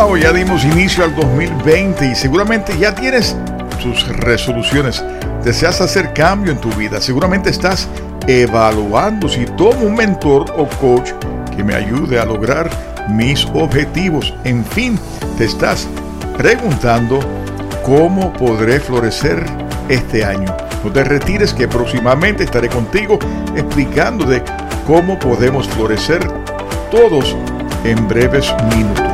Ya dimos inicio al 2020 y seguramente ya tienes tus resoluciones. Deseas hacer cambio en tu vida. Seguramente estás evaluando si tomo un mentor o coach que me ayude a lograr mis objetivos. En fin, te estás preguntando cómo podré florecer este año. No te retires que próximamente estaré contigo explicándote cómo podemos florecer todos en breves minutos.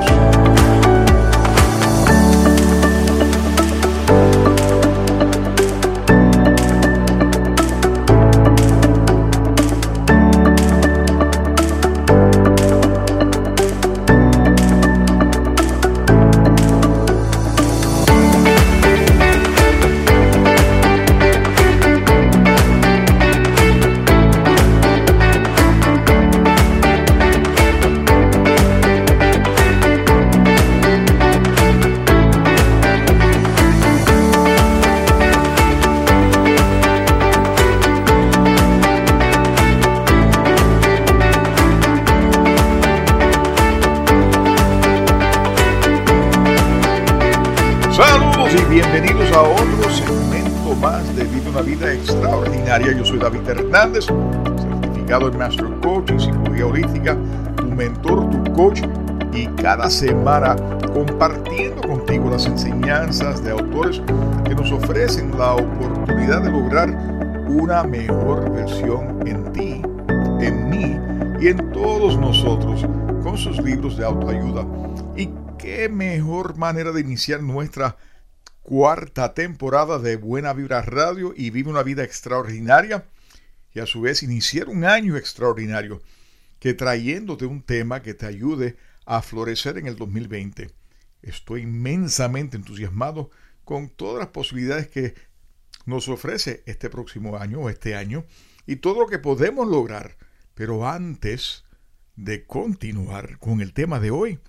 David Hernández, certificado en Master Coach en Psicología Holística, tu mentor, tu coach, y cada semana compartiendo contigo las enseñanzas de autores que nos ofrecen la oportunidad de lograr una mejor versión en ti, en mí y en todos nosotros con sus libros de autoayuda. Y qué mejor manera de iniciar nuestra cuarta temporada de Buena Vibra Radio y Vive una vida extraordinaria y a su vez iniciar un año extraordinario que trayéndote un tema que te ayude a florecer en el 2020. Estoy inmensamente entusiasmado con todas las posibilidades que nos ofrece este próximo año o este año y todo lo que podemos lograr. Pero antes de continuar con el tema de hoy,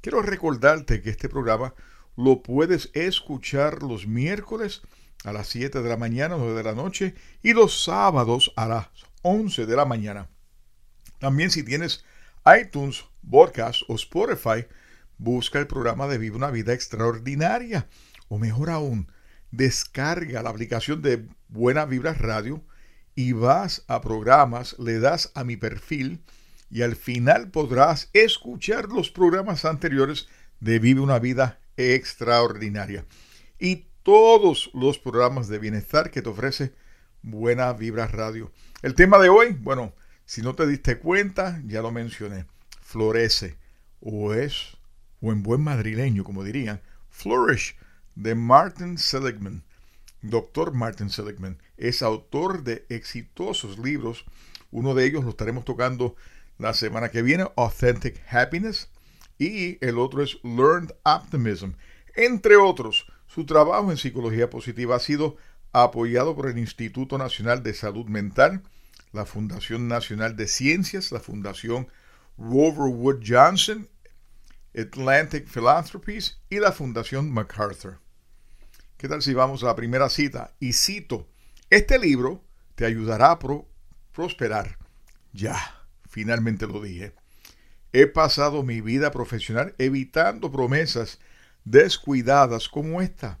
quiero recordarte que este programa lo puedes escuchar los miércoles a las 7 de la mañana, 9 de la noche y los sábados a las 11 de la mañana. También si tienes iTunes, Podcast o Spotify, busca el programa de Vive una Vida Extraordinaria. O mejor aún, descarga la aplicación de Buena Vibra Radio y vas a programas, le das a mi perfil y al final podrás escuchar los programas anteriores de Vive una Vida extraordinaria. Y todos los programas de bienestar que te ofrece Buena Vibra Radio. El tema de hoy, bueno, si no te diste cuenta, ya lo mencioné. Florece, o es, o en buen madrileño, como dirían, Flourish, de Martin Seligman. Doctor Martin Seligman es autor de exitosos libros. Uno de ellos lo estaremos tocando la semana que viene, Authentic Happiness y el otro es Learned Optimism. Entre otros, su trabajo en psicología positiva ha sido apoyado por el Instituto Nacional de Salud Mental, la Fundación Nacional de Ciencias, la Fundación Rover Wood Johnson, Atlantic Philanthropies y la Fundación MacArthur. ¿Qué tal si vamos a la primera cita? Y cito, este libro te ayudará a prosperar. Ya, finalmente lo dije. He pasado mi vida profesional evitando promesas descuidadas como esta.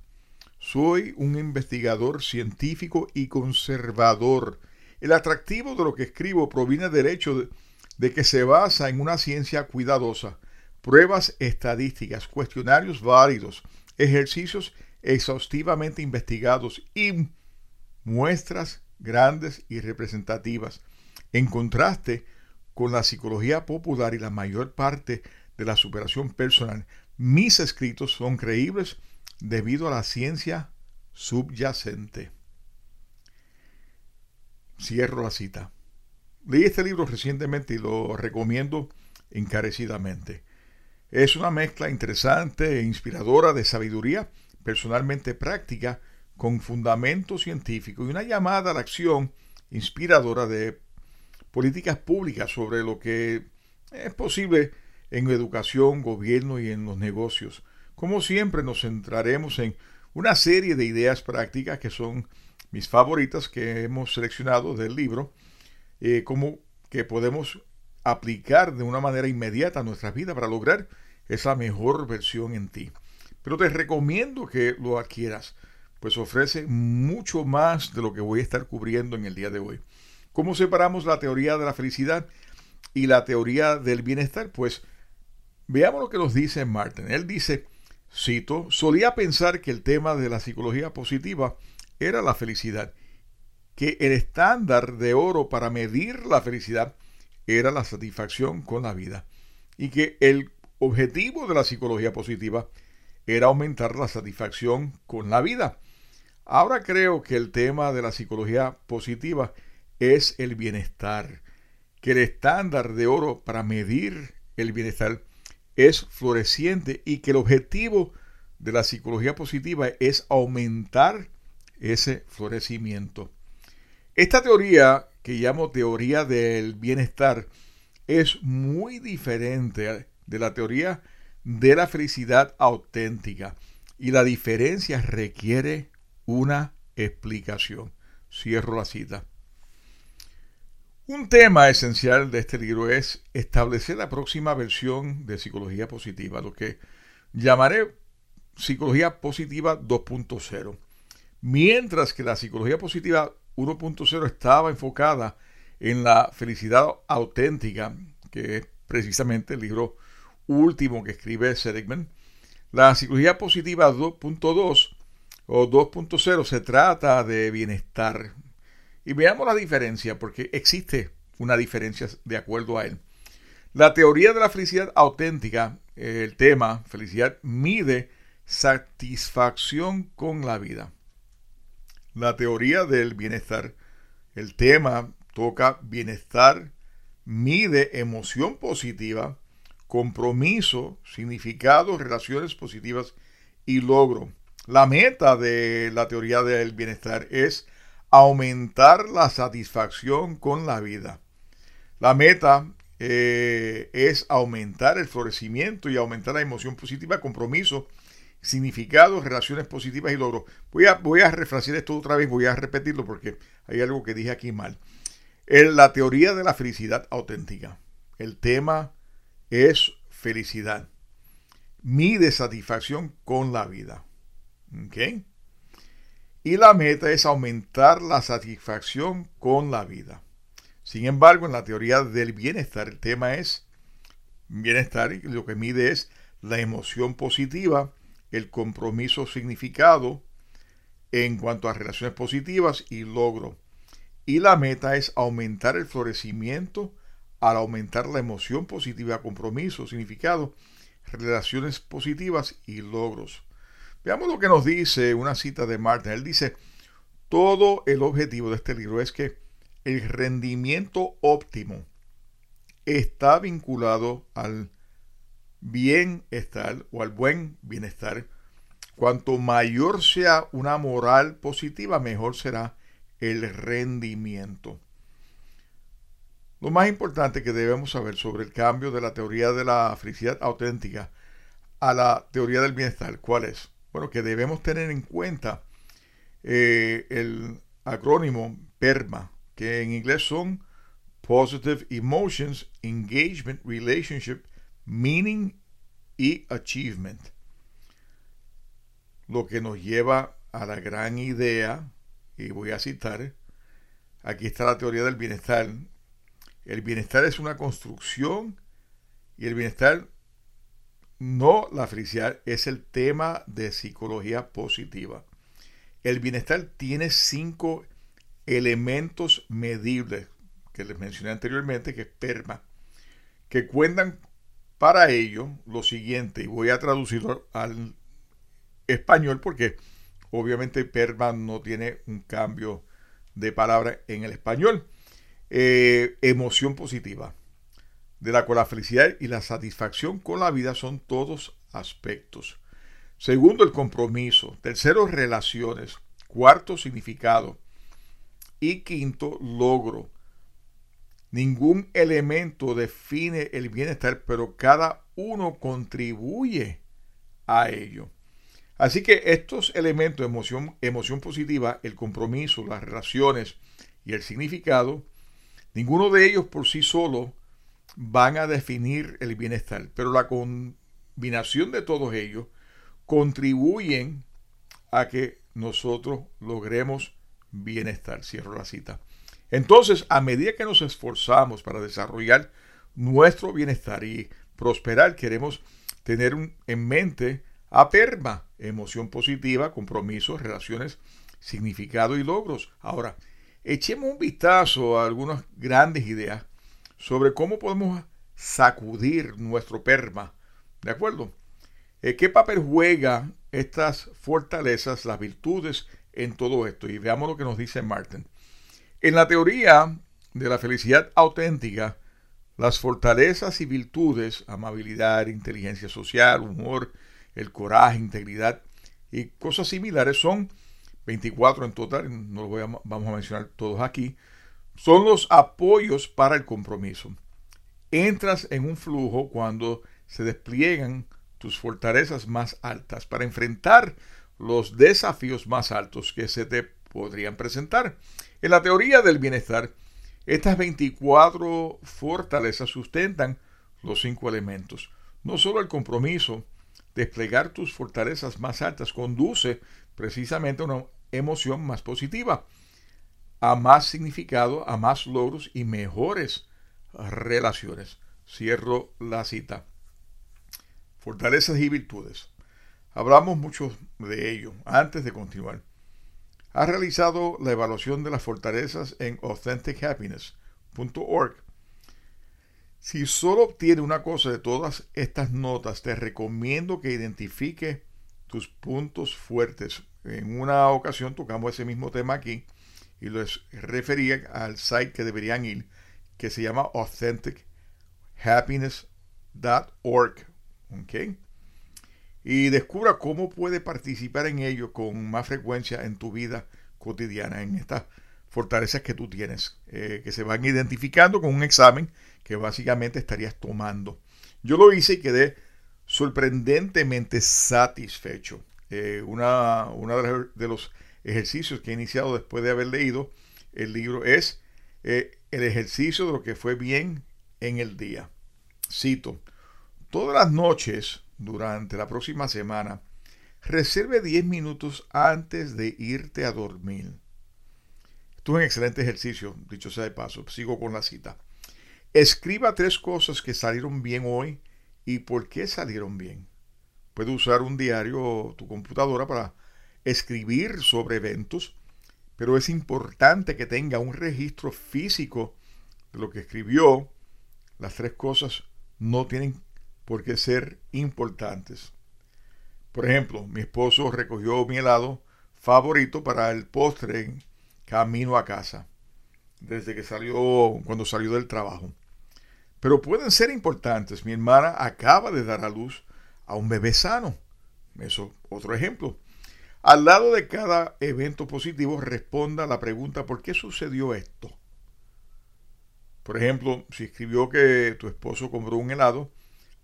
Soy un investigador científico y conservador. El atractivo de lo que escribo proviene del hecho de, que se basa en una ciencia cuidadosa, pruebas estadísticas, cuestionarios válidos, ejercicios exhaustivamente investigados y muestras grandes y representativas. En contraste, con la psicología popular y la mayor parte de la superación personal, mis escritos son creíbles debido a la ciencia subyacente. Cierro la cita. Leí este libro recientemente y lo recomiendo encarecidamente. Es una mezcla interesante e inspiradora de sabiduría personalmente práctica con fundamento científico y una llamada a la acción inspiradora de políticas públicas sobre lo que es posible en educación, gobierno y en los negocios. Como siempre nos centraremos en una serie de ideas prácticas que son mis favoritas que hemos seleccionado del libro, eh, como que podemos aplicar de una manera inmediata a nuestra vida para lograr esa mejor versión en ti. Pero te recomiendo que lo adquieras, pues ofrece mucho más de lo que voy a estar cubriendo en el día de hoy. ¿Cómo separamos la teoría de la felicidad y la teoría del bienestar? Pues veamos lo que nos dice Martin. Él dice, cito, solía pensar que el tema de la psicología positiva era la felicidad, que el estándar de oro para medir la felicidad era la satisfacción con la vida y que el objetivo de la psicología positiva era aumentar la satisfacción con la vida. Ahora creo que el tema de la psicología positiva es el bienestar, que el estándar de oro para medir el bienestar es floreciente y que el objetivo de la psicología positiva es aumentar ese florecimiento. Esta teoría, que llamo teoría del bienestar, es muy diferente de la teoría de la felicidad auténtica y la diferencia requiere una explicación. Cierro la cita. Un tema esencial de este libro es establecer la próxima versión de psicología positiva, lo que llamaré psicología positiva 2.0. Mientras que la psicología positiva 1.0 estaba enfocada en la felicidad auténtica, que es precisamente el libro último que escribe Seligman, la psicología positiva 2.2 o 2.0 se trata de bienestar. Y veamos la diferencia, porque existe una diferencia de acuerdo a él. La teoría de la felicidad auténtica, el tema felicidad, mide satisfacción con la vida. La teoría del bienestar, el tema toca bienestar, mide emoción positiva, compromiso, significado, relaciones positivas y logro. La meta de la teoría del bienestar es aumentar la satisfacción con la vida. La meta eh, es aumentar el florecimiento y aumentar la emoción positiva, compromiso, significado, relaciones positivas y logro. Voy a, voy a esto otra vez, voy a repetirlo porque hay algo que dije aquí mal. La teoría de la felicidad auténtica. El tema es felicidad. Mi satisfacción con la vida. Y la meta es aumentar la satisfacción con la vida. Sin embargo, en la teoría del bienestar, el tema es bienestar y lo que mide es la emoción positiva, el compromiso significado en cuanto a relaciones positivas y logro. Y la meta es aumentar el florecimiento al aumentar la emoción positiva, compromiso, significado, relaciones positivas y logros. Veamos lo que nos dice una cita de Martin. Él dice, todo el objetivo de este libro es que el rendimiento óptimo está vinculado al bienestar o al buen bienestar. Cuanto mayor sea una moral positiva, mejor será el rendimiento. Lo más importante que debemos saber sobre el cambio de la teoría de la felicidad auténtica a la teoría del bienestar, ¿cuál es? Bueno, que debemos tener en cuenta eh, el acrónimo PERMA, que en inglés son Positive Emotions, Engagement, Relationship, Meaning y Achievement. Lo que nos lleva a la gran idea, y voy a citar, aquí está la teoría del bienestar, el bienestar es una construcción y el bienestar, no la felicidad, es el tema de psicología positiva. El bienestar tiene cinco elementos medibles que les mencioné anteriormente, que es PERMA, que cuentan para ello lo siguiente, y voy a traducirlo al español porque obviamente PERMA no tiene un cambio de palabra en el español. Eh, emoción positiva, de la cual la felicidad y la satisfacción con la vida son todos aspectos. Segundo, el compromiso. Tercero, relaciones. Cuarto, significado. Y quinto, logro. Ningún elemento define el bienestar, pero cada uno contribuye a ello. Así que estos elementos, emoción, emoción positiva, el compromiso, las relaciones y el significado, Ninguno de ellos por sí solo van a definir el bienestar, pero la combinación de todos ellos contribuyen a que nosotros logremos bienestar. Cierro la cita. Entonces, a medida que nos esforzamos para desarrollar nuestro bienestar y prosperar, queremos tener en mente a perma, emoción positiva, compromisos, relaciones, significado y logros. Ahora, echemos un vistazo a algunas grandes ideas sobre cómo podemos sacudir nuestro perma. ¿De acuerdo? Eh, ¿Qué papel juega estas fortalezas, las virtudes en todo esto? Y veamos lo que nos dice Martin. En la teoría de la felicidad auténtica, las fortalezas y virtudes, amabilidad, inteligencia social, humor, el coraje, integridad y cosas similares son 24 en total, no los vamos a mencionar todos aquí, son los apoyos para el compromiso. Entras en un flujo cuando se despliegan tus fortalezas más altas para enfrentar los desafíos más altos que se te podrían presentar. En la teoría del bienestar, estas 24 fortalezas sustentan los cinco elementos. No solo el compromiso, desplegar tus fortalezas más altas conduce precisamente a una emoción más positiva, a más significado, a más logros y mejores relaciones. Cierro la cita. Fortalezas y virtudes. Hablamos mucho de ello antes de continuar. Ha realizado la evaluación de las fortalezas en AuthenticHappiness.org. Si solo obtiene una cosa de todas estas notas, te recomiendo que identifique tus puntos fuertes. En una ocasión tocamos ese mismo tema aquí y les refería al site que deberían ir, que se llama AuthenticHappiness.org. Y descubra cómo puede participar en ello con más frecuencia en tu vida cotidiana, en estas fortalezas que tú tienes, eh, que se van identificando con un examen que básicamente estarías tomando. Yo lo hice y quedé sorprendentemente satisfecho. Eh, una, uno de los ejercicios que he iniciado después de haber leído el libro es eh, el ejercicio de lo que fue bien en el día. Cito, todas las noches durante la próxima semana, reserve 10 minutos antes de irte a dormir. Esto es un excelente ejercicio, dicho sea de paso. Sigo con la cita. Escriba tres cosas que salieron bien hoy y por qué salieron bien. Puede usar un diario o tu computadora para escribir sobre eventos, pero es importante que tenga un registro físico de lo que escribió. Las tres cosas no tienen por qué ser importantes. Por ejemplo, mi esposo recogió mi helado favorito para el postre en camino a casa, desde que salió, cuando salió del trabajo. Pero pueden ser importantes. Mi hermana acaba de dar a luz a un bebé sano. Eso, otro ejemplo. Al lado de cada evento positivo, responda la pregunta ¿por qué sucedió esto? Por ejemplo, si escribió que tu esposo compró un helado,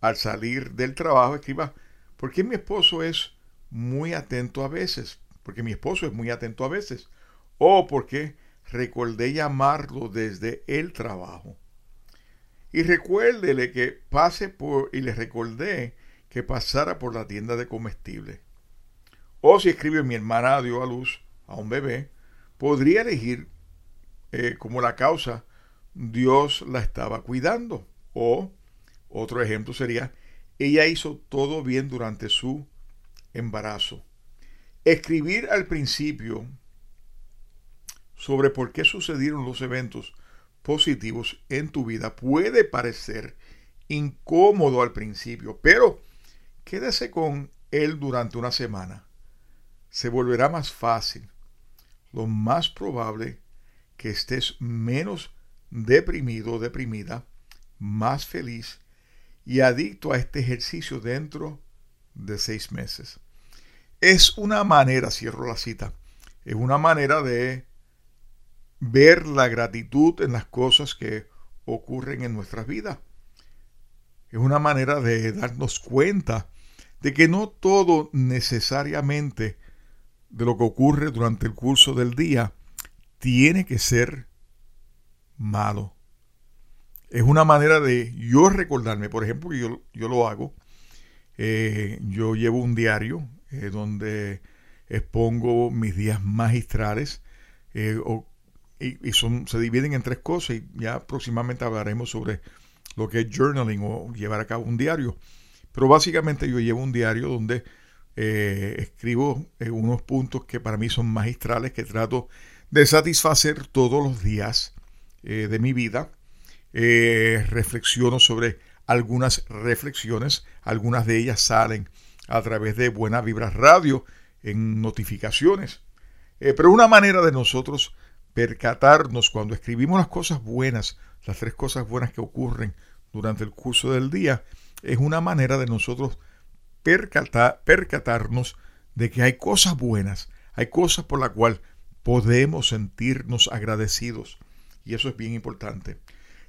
al salir del trabajo, escriba ¿por qué mi esposo es muy atento a veces? Porque mi esposo es muy atento a veces. O porque recordé llamarlo desde el trabajo. Y recuérdele que pase por, y le recordé que pasara por la tienda de comestibles. O si escribe mi hermana dio a luz a un bebé, podría elegir eh, como la causa Dios la estaba cuidando. O otro ejemplo sería, ella hizo todo bien durante su embarazo. Escribir al principio sobre por qué sucedieron los eventos positivos en tu vida puede parecer incómodo al principio, pero quédese con él durante una semana. Se volverá más fácil. Lo más probable que estés menos deprimido o deprimida, más feliz y adicto a este ejercicio dentro de seis meses. Es una manera, cierro la cita, es una manera de ver la gratitud en las cosas que ocurren en nuestras vidas. Es una manera de darnos cuenta de que no todo necesariamente de lo que ocurre durante el curso del día tiene que ser malo. Es una manera de yo recordarme, por ejemplo, yo, yo lo hago, Eh, yo llevo un diario eh, donde expongo mis días magistrales eh, y, son, se dividen en tres cosas y ya próximamente hablaremos sobre lo que es journaling o llevar a cabo un diario. Pero básicamente yo llevo un diario donde escribo unos puntos que para mí son magistrales que trato de satisfacer todos los días de mi vida. reflexiono sobre algunas reflexiones, algunas de ellas salen a través de Buena Vibra Radio en notificaciones. Eh, pero una manera de nosotros percatarnos cuando escribimos las cosas buenas, las tres cosas buenas que ocurren durante el curso del día, es una manera de nosotros percatarnos de que hay cosas buenas, hay cosas por las cuales podemos sentirnos agradecidos. Y eso es bien importante.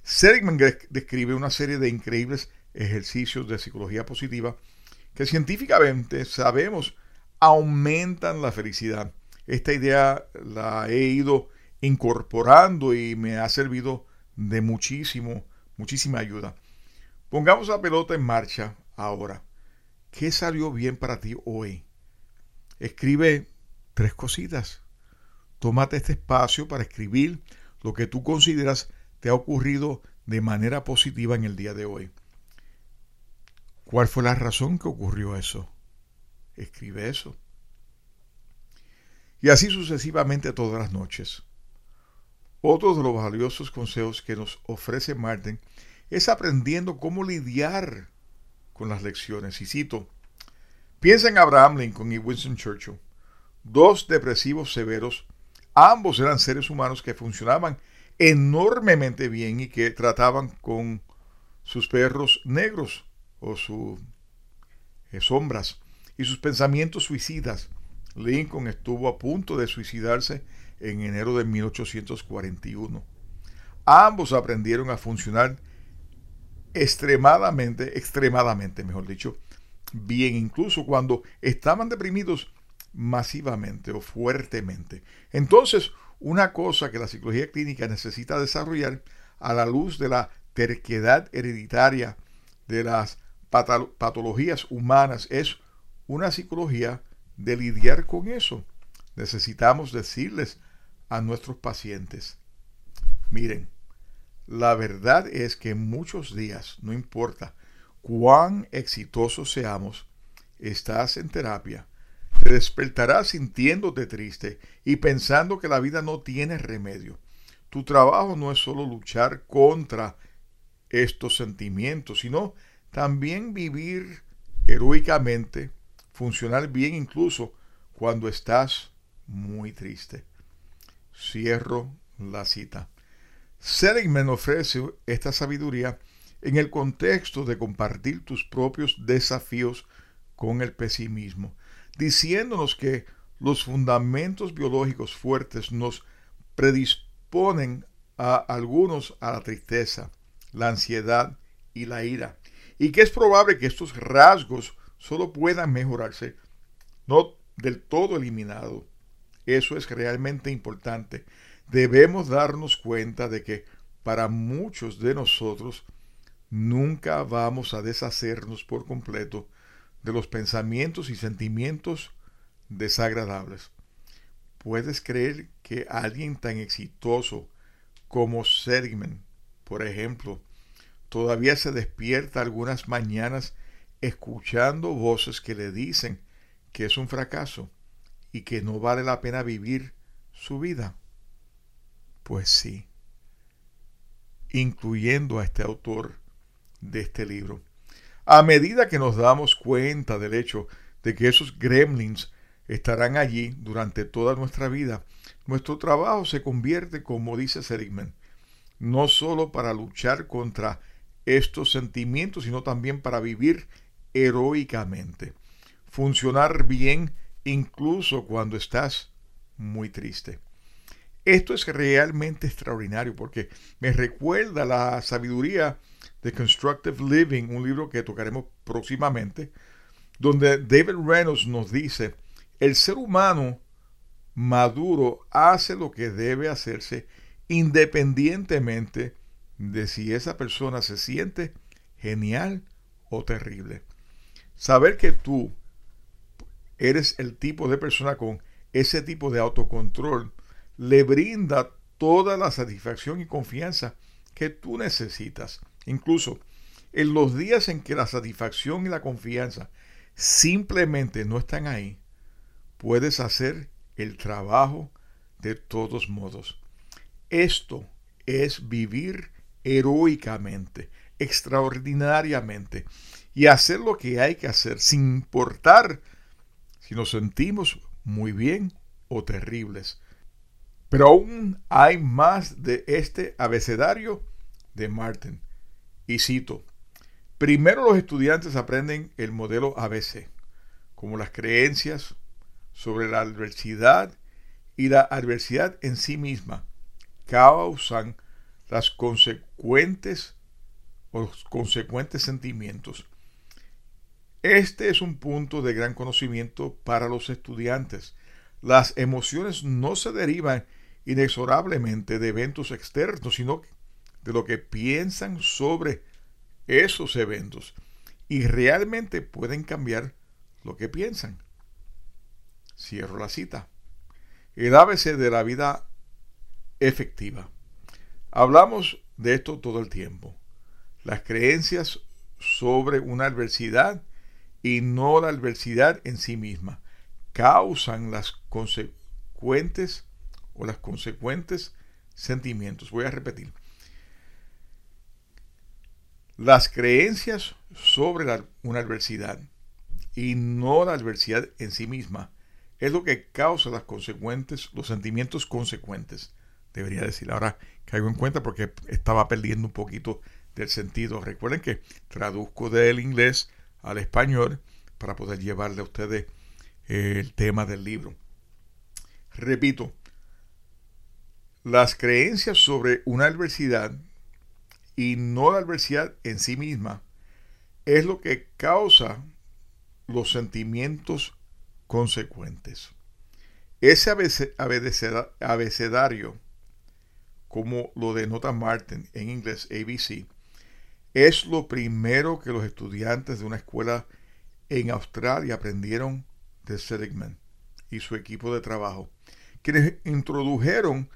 Seligman describe una serie de increíbles ejercicios de psicología positiva que científicamente sabemos aumentan la felicidad. Esta idea la he ido incorporando y me ha servido de muchísimo, muchísima ayuda. Pongamos la pelota en marcha ahora. ¿Qué salió bien para ti hoy? Escribe tres cositas. Tómate este espacio para escribir lo que tú consideras te ha ocurrido de manera positiva en el día de hoy. ¿Cuál fue la razón que ocurrió eso? Escribe eso. Y así sucesivamente todas las noches. Otro de los valiosos consejos que nos ofrece Martin es aprendiendo cómo lidiar con las lecciones. Y cito, piensa en Abraham Lincoln y Winston Churchill, dos depresivos severos, ambos eran seres humanos que funcionaban enormemente bien y que trataban con sus perros negros o sus eh, sombras y sus pensamientos suicidas. Lincoln estuvo a punto de suicidarse en enero de 1841. Ambos aprendieron a funcionar extremadamente, extremadamente, mejor dicho, bien, incluso cuando estaban deprimidos masivamente o fuertemente. Entonces, una cosa que la psicología clínica necesita desarrollar a la luz de la terquedad hereditaria de las patologías humanas es una psicología de lidiar con eso. Necesitamos decirles a nuestros pacientes, miren, la verdad es que muchos días, no importa cuán exitosos seamos, estás en terapia te despertarás sintiéndote triste y pensando que la vida no tiene remedio. Tu trabajo no es solo luchar contra estos sentimientos, sino también vivir heroicamente, funcionar bien incluso cuando estás muy triste. Cierro la cita. Seligman ofrece esta sabiduría en el contexto de compartir tus propios desafíos con el pesimismo diciéndonos que los fundamentos biológicos fuertes nos predisponen a algunos a la tristeza, la ansiedad y la ira, y que es probable que estos rasgos solo puedan mejorarse, no del todo eliminado. Eso es realmente importante. Debemos darnos cuenta de que para muchos de nosotros nunca vamos a deshacernos por completo de los pensamientos y sentimientos desagradables. ¿Puedes creer que alguien tan exitoso como Sergman, por ejemplo, todavía se despierta algunas mañanas escuchando voces que le dicen que es un fracaso y que no vale la pena vivir su vida? Pues sí, incluyendo a este autor de este libro. A medida que nos damos cuenta del hecho de que esos gremlins estarán allí durante toda nuestra vida, nuestro trabajo se convierte, como dice Seligman, no solo para luchar contra estos sentimientos, sino también para vivir heroicamente, funcionar bien incluso cuando estás muy triste. Esto es realmente extraordinario porque me recuerda la sabiduría de Constructive Living, un libro que tocaremos próximamente, donde David Reynolds nos dice, el ser humano maduro hace lo que debe hacerse independientemente de si esa persona se siente genial o terrible. Saber que tú eres el tipo de persona con ese tipo de autocontrol le brinda toda la satisfacción y confianza que tú necesitas. Incluso en los días en que la satisfacción y la confianza simplemente no están ahí, puedes hacer el trabajo de todos modos. Esto es vivir heroicamente, extraordinariamente, y hacer lo que hay que hacer sin importar si nos sentimos muy bien o terribles. Pero aún hay más de este abecedario de Martin. Y cito, primero los estudiantes aprenden el modelo ABC, como las creencias sobre la adversidad y la adversidad en sí misma causan las consecuentes los consecuentes sentimientos. Este es un punto de gran conocimiento para los estudiantes. Las emociones no se derivan inexorablemente de eventos externos, sino de lo que piensan sobre esos eventos. Y realmente pueden cambiar lo que piensan. Cierro la cita. El ABC de la vida efectiva. Hablamos de esto todo el tiempo. Las creencias sobre una adversidad y no la adversidad en sí misma causan las consecuentes o las consecuentes sentimientos. Voy a repetir. Las creencias sobre una adversidad y no la adversidad en sí misma es lo que causa las consecuentes, los sentimientos consecuentes, debería decir. Ahora caigo en cuenta porque estaba perdiendo un poquito del sentido. Recuerden que traduzco del inglés al español para poder llevarle a ustedes el tema del libro. Repito, las creencias sobre una adversidad y no la adversidad en sí misma es lo que causa los sentimientos consecuentes. Ese abecedario, como lo denota Martin en inglés ABC, es lo primero que los estudiantes de una escuela en Australia aprendieron de Seligman y su equipo de trabajo, quienes introdujeron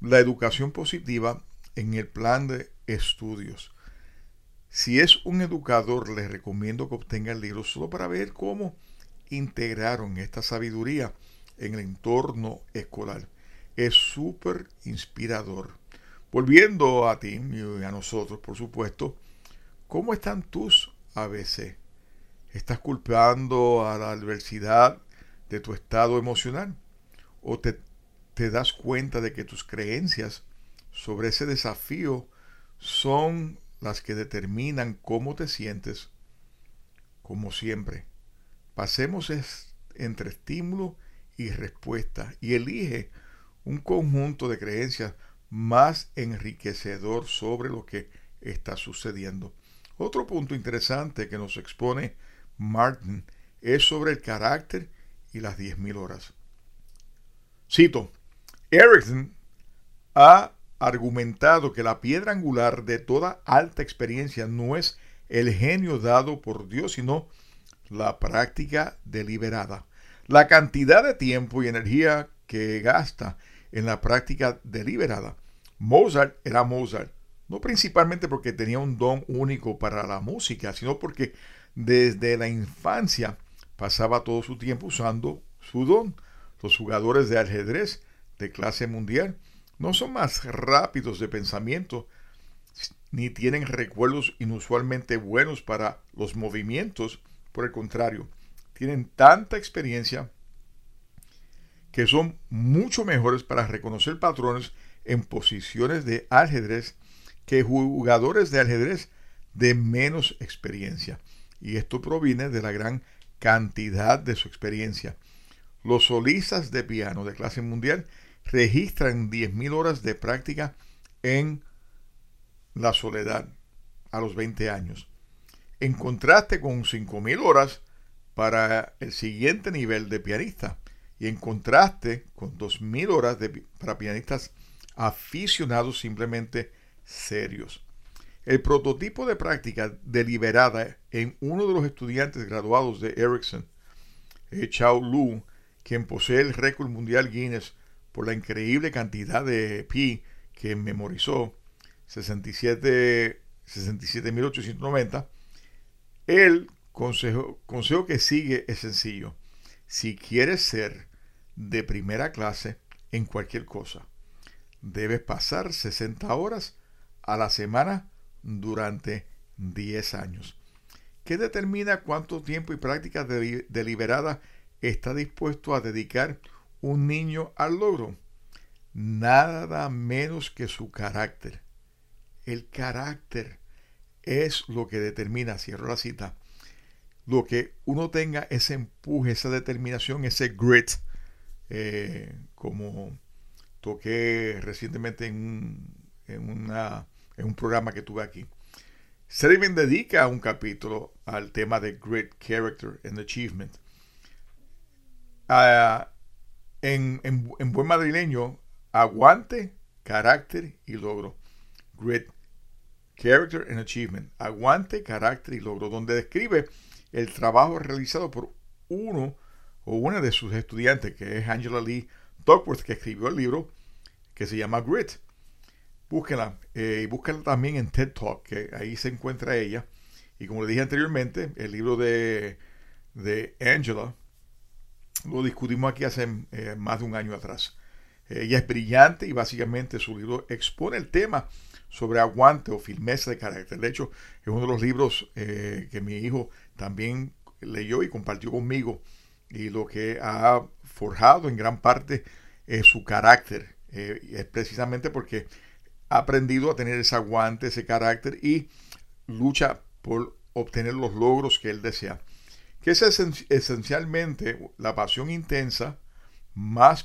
la educación positiva en el plan de estudios. Si es un educador, les recomiendo que obtenga el libro solo para ver cómo integraron esta sabiduría en el entorno escolar. Es súper inspirador. Volviendo a ti y a nosotros, por supuesto, ¿cómo están tus ABC? ¿Estás culpando a la adversidad de tu estado emocional? ¿O te, te das cuenta de que tus creencias sobre ese desafío son las que determinan cómo te sientes? Como siempre, pasemos entre estímulo y respuesta y elige un conjunto de creencias más enriquecedor sobre lo que está sucediendo. Otro punto interesante que nos expone Martin es sobre el carácter y las 10.000 horas. Cito, Erickson ha argumentado que la piedra angular de toda alta experiencia no es el genio dado por Dios, sino la práctica deliberada. La cantidad de tiempo y energía que gasta en la práctica deliberada. Mozart era Mozart, no principalmente porque tenía un don único para la música, sino porque desde la infancia pasaba todo su tiempo usando su don. Los jugadores de ajedrez de clase mundial no son más rápidos de pensamiento ni tienen recuerdos inusualmente buenos para los movimientos. Por el contrario, tienen tanta experiencia que son mucho mejores para reconocer patrones en posiciones de ajedrez que jugadores de ajedrez de menos experiencia y esto proviene de la gran cantidad de su experiencia. Los solistas de piano de clase mundial registran 10.000 horas de práctica en la soledad a los 20 años. En contraste con 5.000 horas para el siguiente nivel de pianista y en contraste con 2.000 horas de, para pianistas aficionados simplemente serios. El prototipo de práctica deliberada en uno de los estudiantes graduados de Ericsson, eh, Chao Lu, quien posee el récord mundial Guinness por la increíble cantidad de pi que memorizó, 67 67.890, el consejo, consejo que sigue es sencillo. Si quieres ser de primera clase en cualquier cosa, debes pasar 60 horas a la semana durante 10 años. ¿Qué determina cuánto tiempo y práctica deliberada está dispuesto a dedicar un niño al logro? Nada menos que su carácter. El carácter es lo que determina, cierro la cita, lo que uno tenga ese empuje, esa determinación, ese grit, eh, como toqué recientemente en, una, en un programa que tuve aquí. Selvin dedica un capítulo al tema de Great Character and Achievement. Ah, en, en, buen madrileño, aguante, carácter y logro. Great Character and Achievement. Aguante, carácter y logro. Donde describe el trabajo realizado por uno o una de sus estudiantes, que es Angela Lee Duckworth, que escribió el libro que se llama Grit. Búsquenla eh, y búsquenla también en TED Talk, que ahí se encuentra ella. Y como le dije anteriormente, el libro de, de Angela lo discutimos aquí hace eh, más de un año atrás. Ella es brillante y básicamente su libro expone el tema sobre aguante o firmeza de carácter. De hecho, es uno de los libros eh, que mi hijo también leyó y compartió conmigo y lo que ha forjado en gran parte es su carácter. es precisamente porque ha aprendido a tener ese aguante, ese carácter y lucha por obtener los logros que él desea. Que es esencialmente la pasión intensa más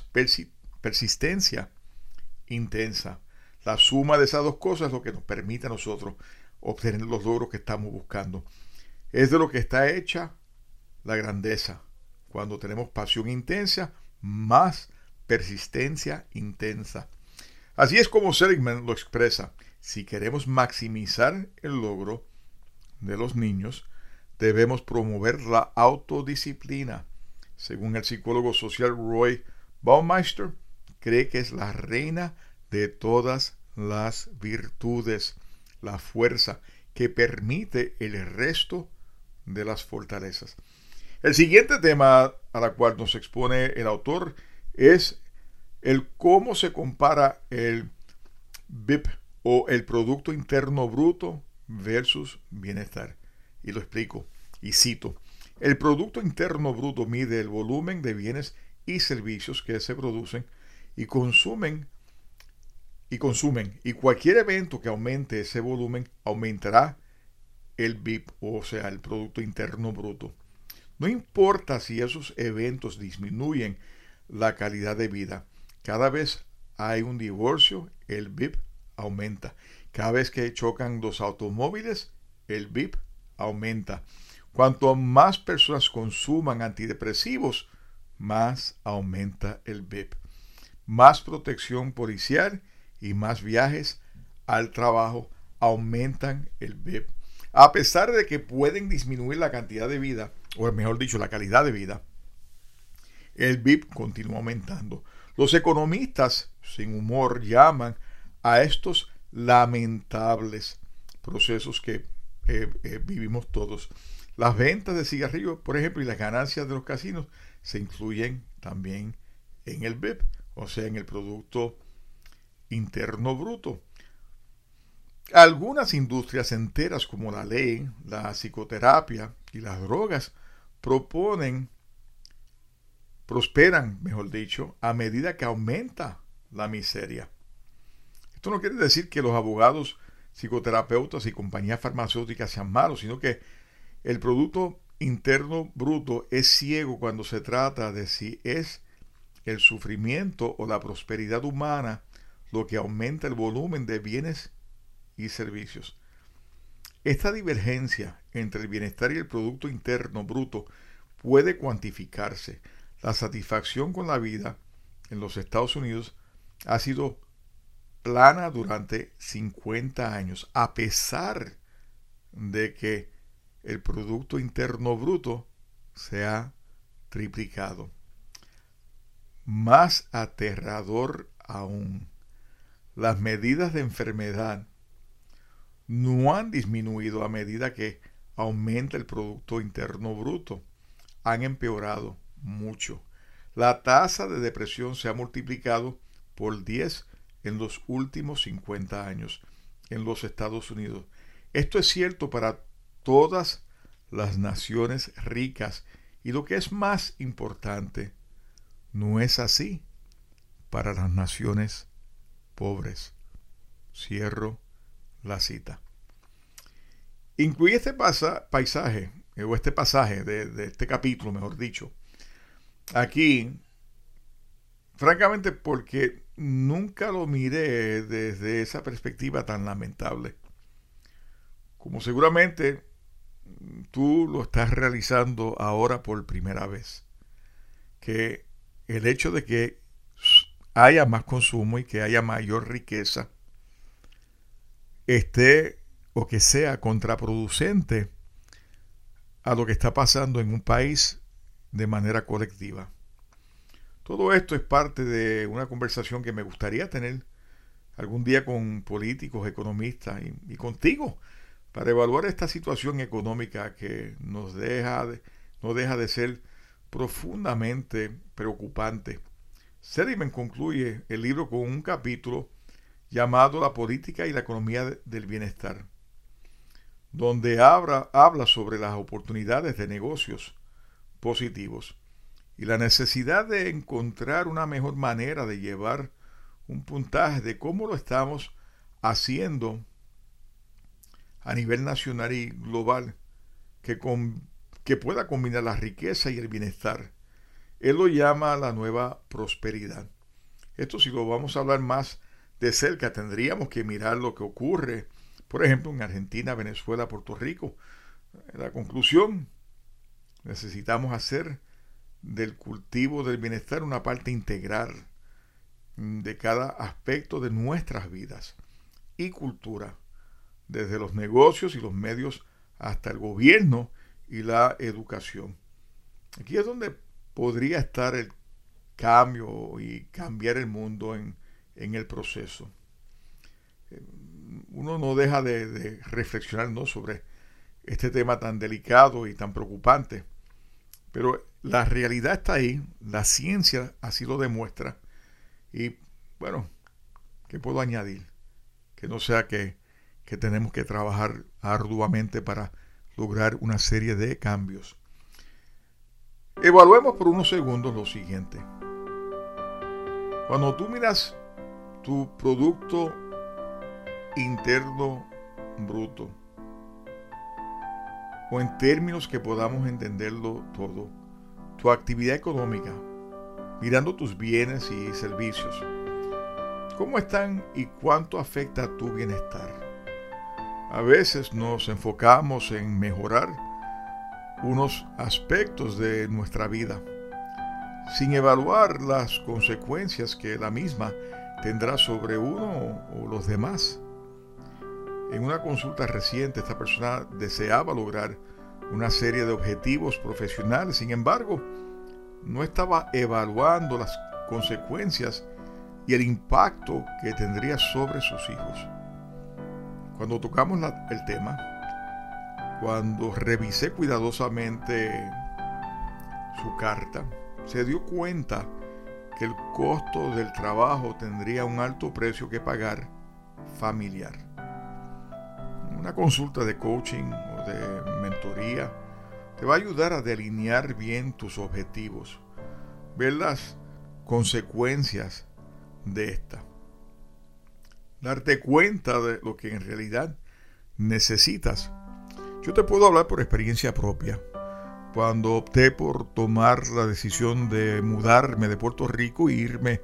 persistencia intensa. La suma de esas dos cosas es lo que nos permite a nosotros obtener los logros que estamos buscando. Es de lo que está hecha la grandeza. Cuando tenemos pasión intensa, más persistencia intensa. Así es como Seligman lo expresa. Si queremos maximizar el logro de los niños, debemos promover la autodisciplina. Según el psicólogo social Roy Baumeister, cree que es la reina de todas las virtudes, la fuerza que permite el resto de las fortalezas. El siguiente tema a la cual nos expone el autor es el cómo se compara el BIP o el Producto Interno Bruto versus bienestar. Y lo explico y cito. El Producto Interno Bruto mide el volumen de bienes y servicios que se producen y consumen y consumen y cualquier evento que aumente ese volumen aumentará el BIP, o sea, el Producto Interno Bruto. No importa si esos eventos disminuyen la calidad de vida, cada vez hay un divorcio, el BIP aumenta. Cada vez que chocan dos automóviles, el BIP aumenta. Cuanto más personas consuman antidepresivos, más aumenta el BIP. Más protección policial y más viajes al trabajo aumentan el BIP. A pesar de que pueden disminuir la cantidad de vida, o mejor dicho, la calidad de vida, el BIP continúa aumentando. Los economistas, sin humor, llaman a estos lamentables procesos que eh, eh, vivimos todos. Las ventas de cigarrillos, por ejemplo, y las ganancias de los casinos se incluyen también en el BIP, o sea, en el Producto Interno Bruto. Algunas industrias enteras como la ley, la psicoterapia y las drogas proponen, prosperan, mejor dicho, a medida que aumenta la miseria. Esto no quiere decir que los abogados, psicoterapeutas y compañías farmacéuticas sean malos, sino que el Producto Interno Bruto es ciego cuando se trata de si es el sufrimiento o la prosperidad humana lo que aumenta el volumen de bienes y servicios. Esta divergencia entre el bienestar y el Producto Interno Bruto puede cuantificarse. La satisfacción con la vida en los Estados Unidos ha sido plana durante 50 años, a pesar de que el Producto Interno Bruto se ha triplicado. Más aterrador aún, las medidas de enfermedad no han disminuido a medida que aumenta el Producto Interno Bruto. Han empeorado mucho. La tasa de depresión se ha multiplicado por 10 en los últimos 50 años en los Estados Unidos. Esto es cierto para todas las naciones ricas y lo que es más importante, no es así para las naciones pobres. Cierro la cita. Incluye este paisaje, o este pasaje de, de este capítulo, mejor dicho, aquí, francamente porque nunca lo miré desde esa perspectiva tan lamentable. Como seguramente tú lo estás realizando ahora por primera vez. Que el hecho de que haya más consumo y que haya mayor riqueza esté o que sea contraproducente a lo que está pasando en un país de manera colectiva. Todo esto es parte de una conversación que me gustaría tener algún día con políticos, economistas y, contigo para evaluar esta situación económica que nos deja de, no deja de ser profundamente preocupante. Sedimen concluye el libro con un capítulo llamado La política y la economía del bienestar, donde habla sobre las oportunidades de negocios positivos y la necesidad de encontrar una mejor manera de llevar un puntaje de cómo lo estamos haciendo a nivel nacional y global que, que pueda combinar la riqueza y el bienestar. Él lo llama la nueva prosperidad. Esto si lo vamos a hablar más de cerca, tendríamos que mirar lo que ocurre, por ejemplo, en Argentina, Venezuela, Puerto Rico. La conclusión, necesitamos hacer del cultivo del bienestar una parte integral de cada aspecto de nuestras vidas y cultura desde los negocios y los medios hasta el gobierno y la educación. Aquí es donde podría estar el cambio y cambiar el mundo en, el proceso. Eh, uno no deja de, reflexionar sobre este tema tan delicado y tan preocupante, pero la realidad está ahí, la ciencia así lo demuestra y bueno, ¿qué puedo añadir? Que no sea que que tenemos que trabajar arduamente para lograr una serie de cambios. Evaluemos por unos segundos lo siguiente. Cuando tú miras tu producto interno bruto, o en términos que podamos entenderlo todo, tu actividad económica, mirando tus bienes y servicios, ¿cómo están y cuánto afecta tu bienestar? A veces nos enfocamos en mejorar unos aspectos de nuestra vida, sin evaluar las consecuencias que la misma tendrá sobre uno o los demás. En una consulta reciente, esta persona deseaba lograr una serie de objetivos profesionales, sin embargo, no estaba evaluando las consecuencias y el impacto que tendría sobre sus hijos. Cuando tocamos el tema, cuando revisé cuidadosamente su carta, se dio cuenta que el costo del trabajo tendría un alto precio que pagar familiar. Una consulta de coaching de mentoría te va a ayudar a delinear bien tus objetivos, ver las consecuencias de esta darte cuenta de lo que en realidad necesitas. Yo te puedo hablar por experiencia propia. Cuando opté por tomar la decisión de mudarme de Puerto Rico e irme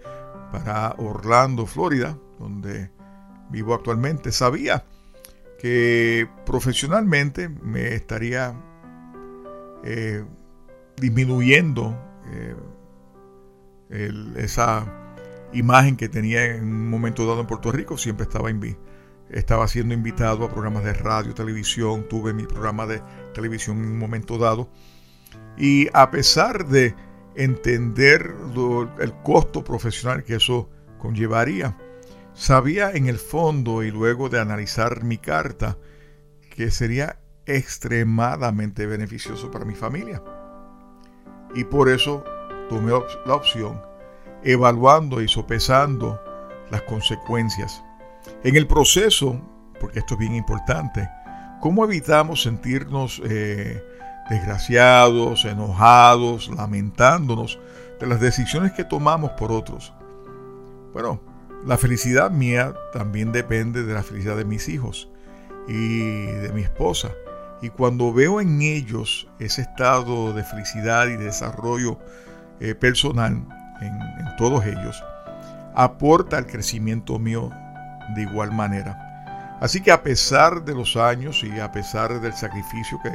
para Orlando, Florida, donde vivo actualmente, sabía que profesionalmente me estaría eh, disminuyendo eh, esa imagen que tenía en un momento dado en Puerto Rico, siempre estaba, estaba siendo invitado a programas de radio, televisión, tuve mi programa de televisión en un momento dado. Y a pesar de entender el costo profesional que eso conllevaría, sabía en el fondo y luego de analizar mi carta que sería extremadamente beneficioso para mi familia. Y por eso tomé la opción evaluando y sopesando las consecuencias. En el proceso, porque esto es bien importante, ¿cómo evitamos sentirnos eh, desgraciados, enojados, lamentándonos de las decisiones que tomamos por otros? Bueno, la felicidad mía también depende de la felicidad de mis hijos y de mi esposa. Y cuando veo en ellos ese estado de felicidad y de desarrollo eh, personal, en, todos ellos, aporta al crecimiento mío de igual manera. Así que a pesar de los años y a pesar del sacrificio que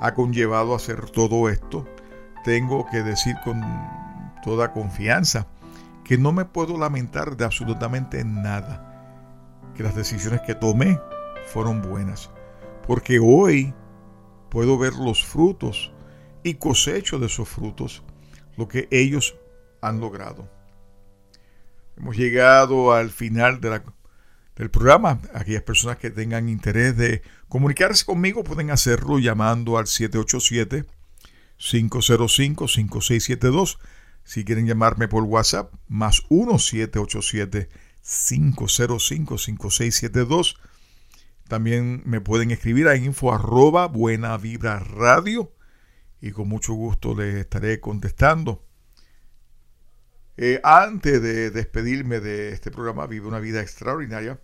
ha conllevado hacer todo esto, tengo que decir con toda confianza que no me puedo lamentar de absolutamente nada, que las decisiones que tomé fueron buenas, porque hoy puedo ver los frutos y cosecho de esos frutos, lo que ellos han logrado. Hemos llegado al final del programa. Aquellas personas que tengan interés de comunicarse conmigo pueden hacerlo llamando al 787-505-5672. Si quieren llamarme por WhatsApp, más 1-787-505-5672. También me pueden escribir a info arroba buena vibra radio y con mucho gusto les estaré contestando. Eh, antes de despedirme de este programa Vive una vida extraordinaria,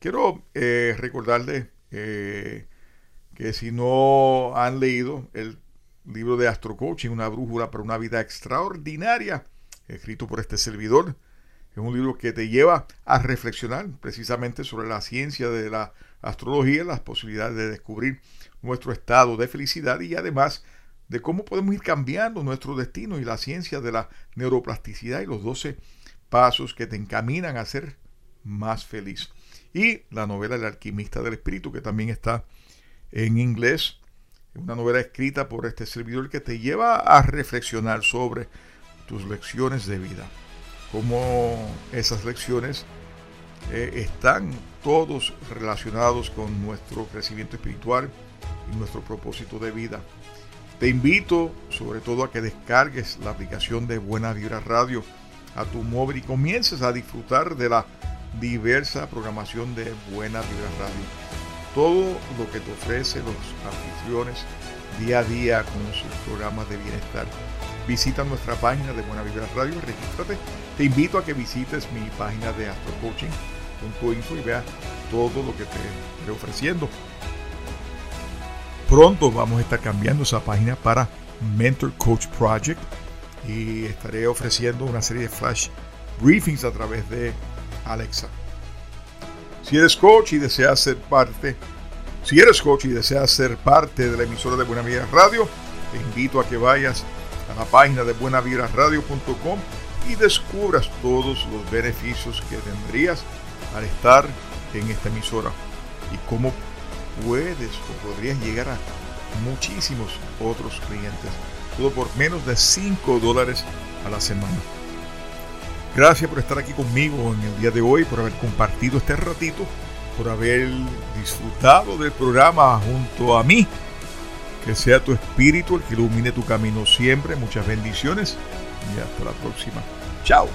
quiero eh, recordarles eh, que si no han leído el libro de Astro Coaching, una brújula para una vida extraordinaria, escrito por este servidor, es un libro que te lleva a reflexionar precisamente sobre la ciencia de la astrología, las posibilidades de descubrir nuestro estado de felicidad y además de cómo podemos ir cambiando nuestro destino y la ciencia de la neuroplasticidad y los 12 pasos que te encaminan a ser más feliz. Y la novela El alquimista del espíritu, que también está en inglés, una novela escrita por este servidor que te lleva a reflexionar sobre tus lecciones de vida, cómo esas lecciones eh, están todos relacionados con nuestro crecimiento espiritual y nuestro propósito de vida. Te invito sobre todo a que descargues la aplicación de Buena Vibra Radio a tu móvil y comiences a disfrutar de la diversa programación de Buena Vibra Radio. Todo lo que te ofrece los anfitriones día a día con sus programas de bienestar. Visita nuestra página de Buena Vibra Radio, regístrate. Te invito a que visites mi página de astrocoaching.info y veas todo lo que te estoy ofreciendo. Pronto vamos a estar cambiando esa página para Mentor Coach Project y estaré ofreciendo una serie de flash briefings a través de Alexa. Si eres coach y deseas ser parte, si eres coach y deseas ser parte de la emisora de Buena Vida Radio, te invito a que vayas a la página de buenavidraradio.com y descubras todos los beneficios que tendrías al estar en esta emisora y cómo puedes o podrías llegar a muchísimos otros clientes. Todo por menos de 5 dólares a la semana. Gracias por estar aquí conmigo en el día de hoy, por haber compartido este ratito, por haber disfrutado del programa junto a mí. Que sea tu espíritu el que ilumine tu camino siempre. Muchas bendiciones y hasta la próxima. Chao.